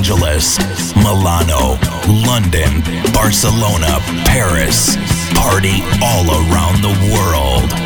Angeles, Milano, London, Barcelona, Paris. Party all around the world.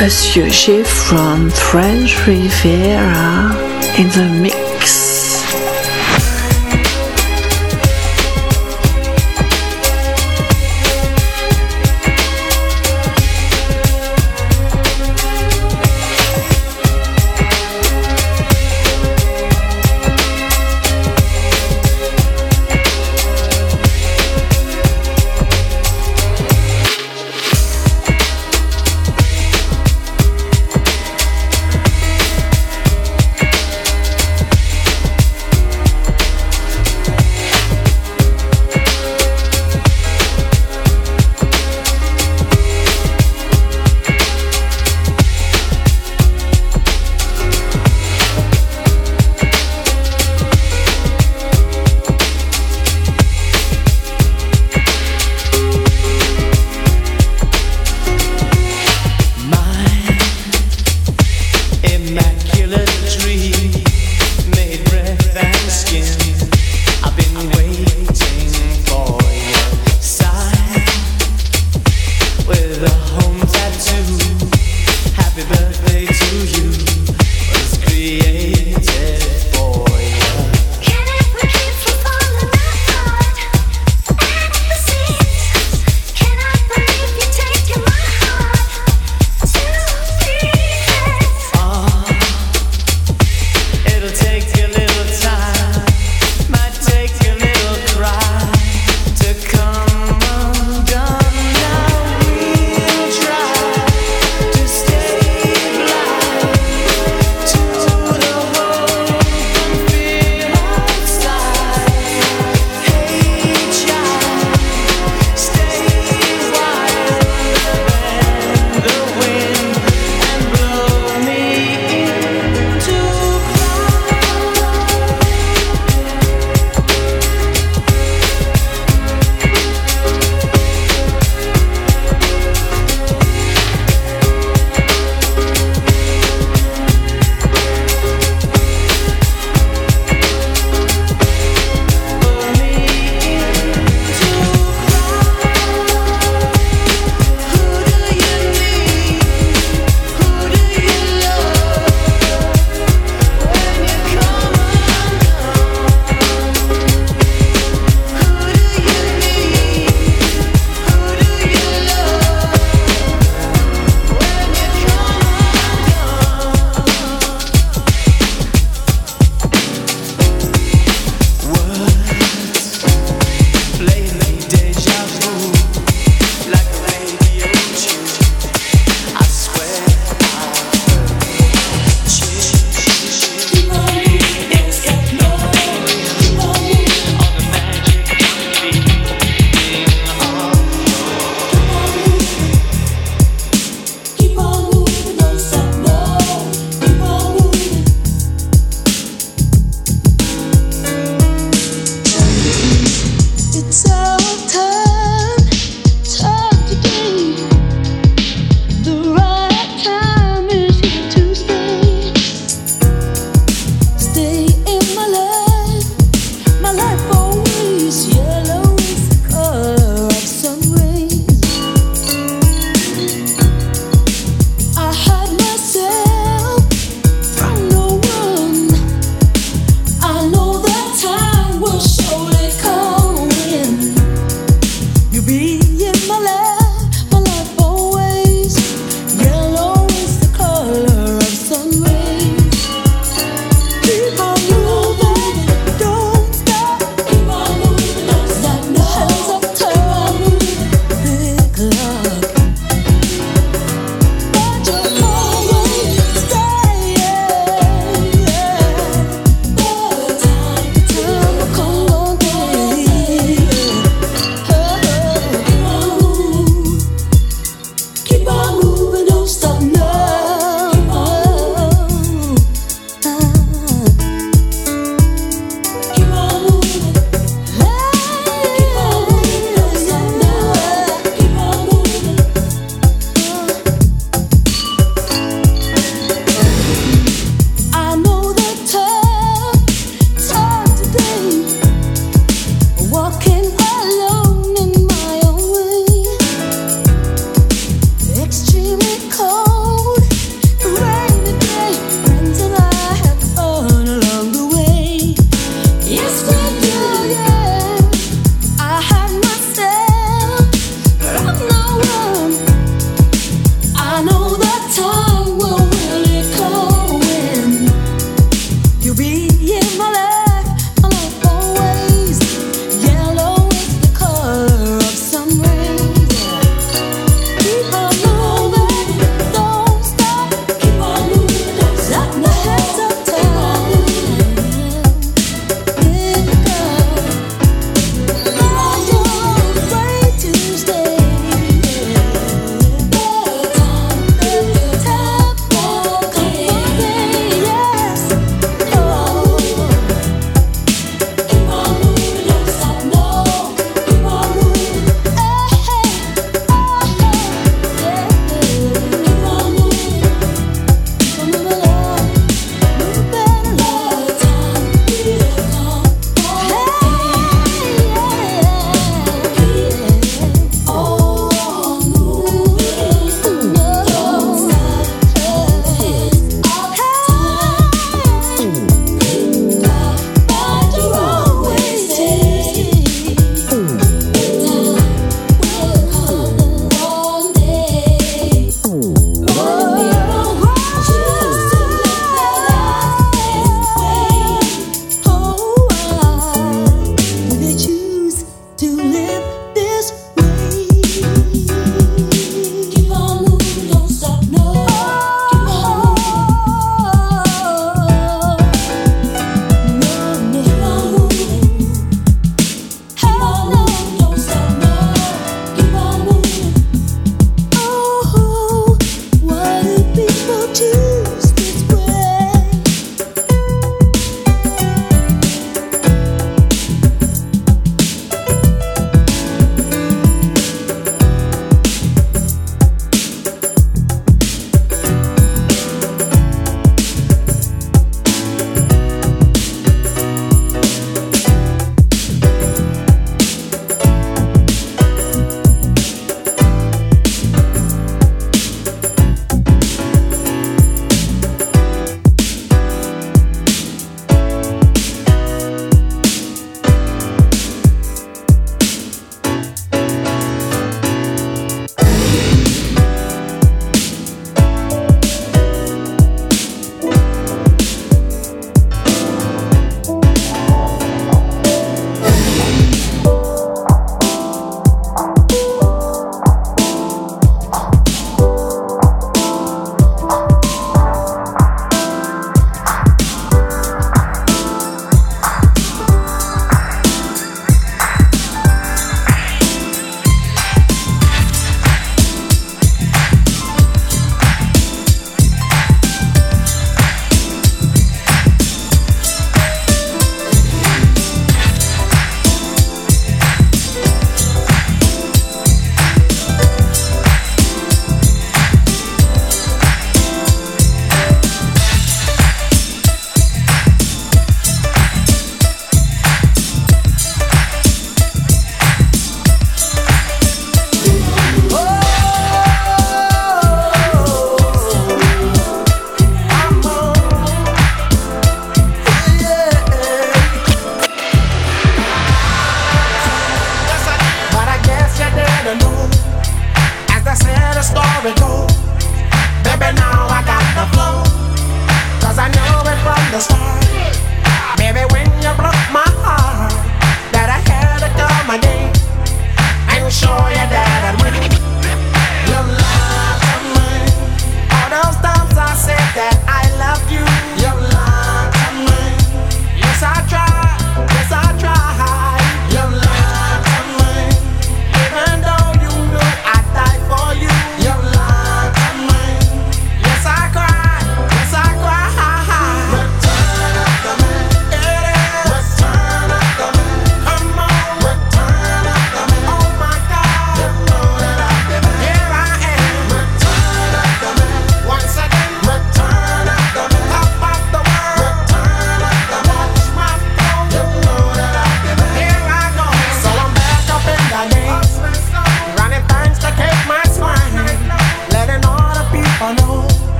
Monsieur G from French Riviera in the mix.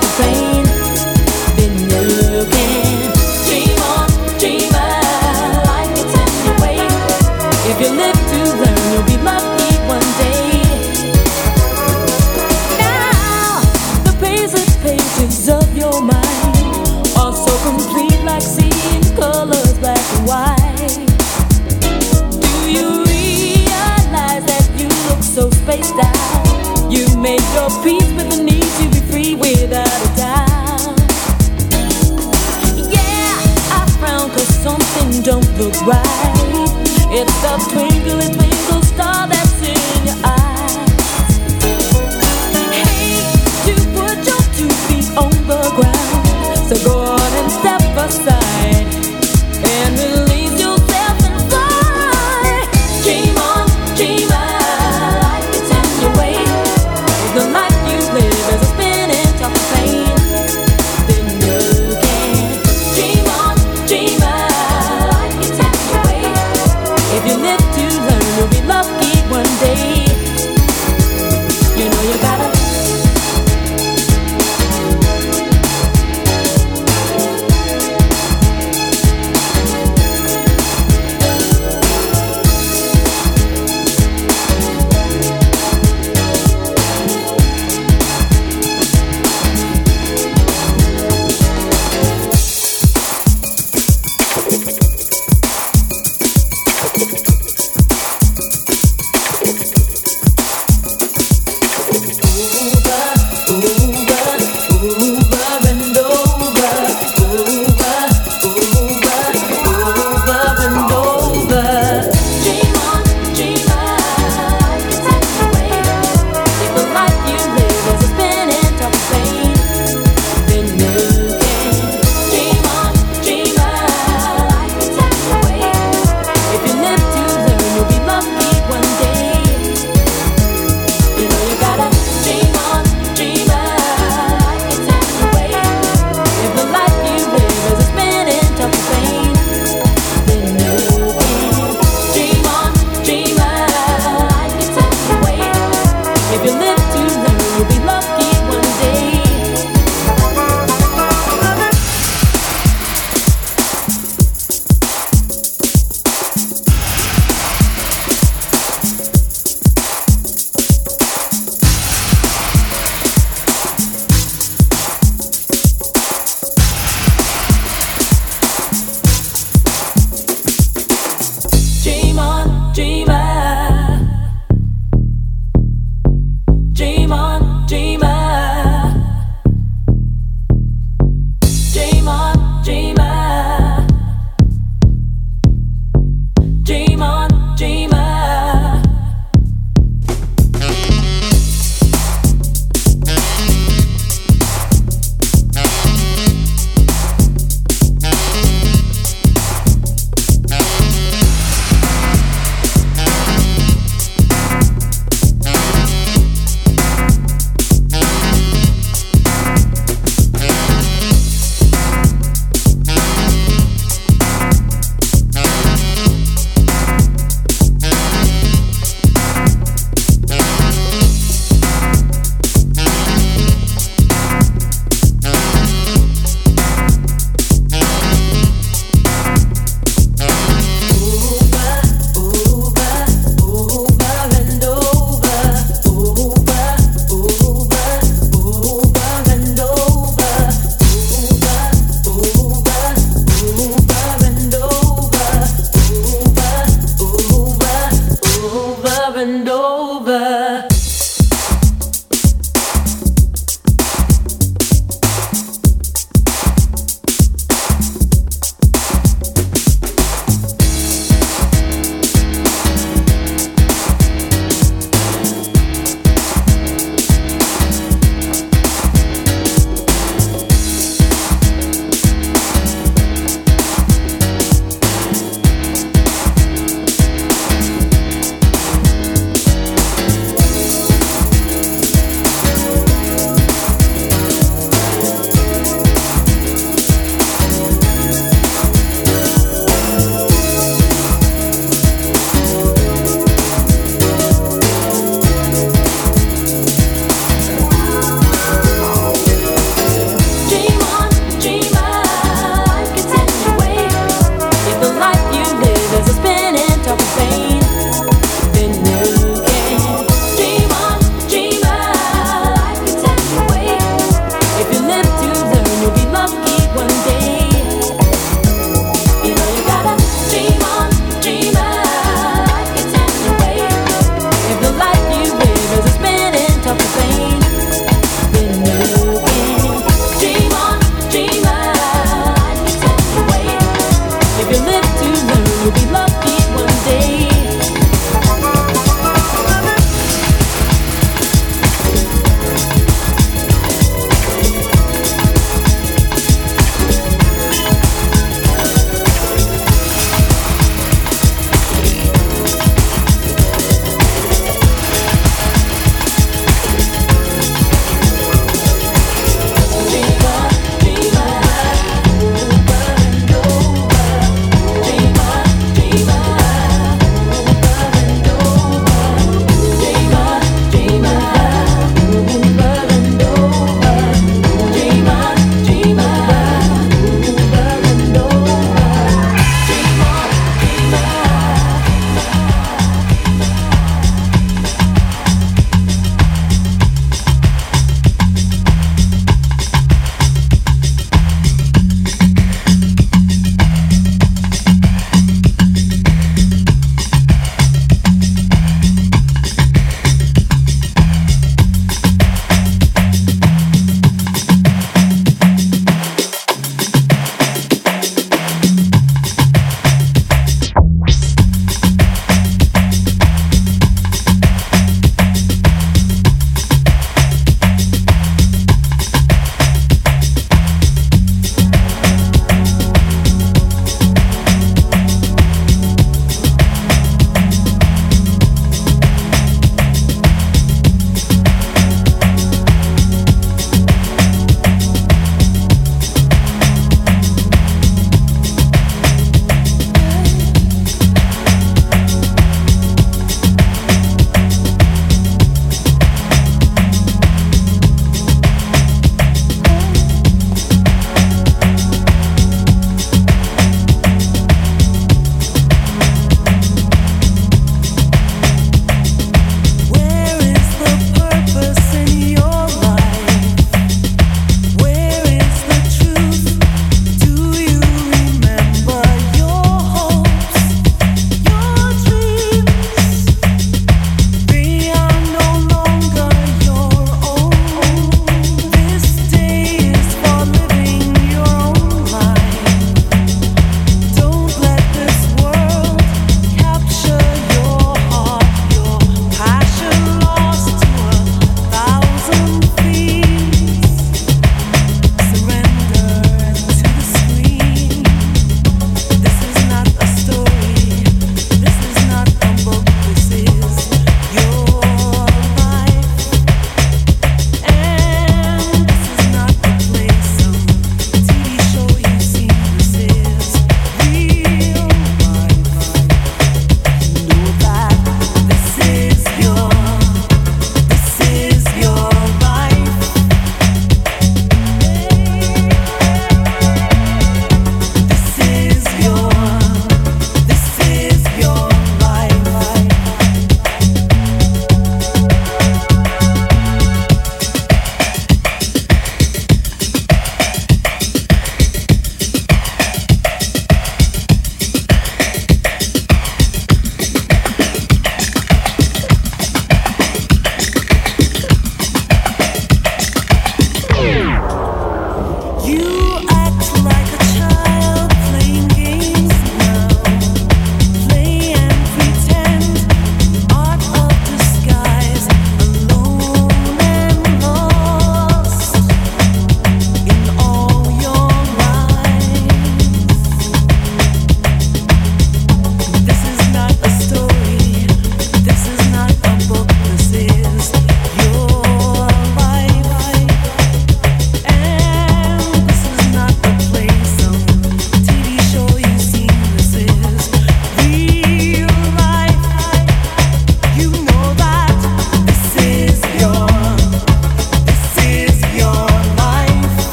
the saying looks right. twinkle stops twinkling.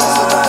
saudade.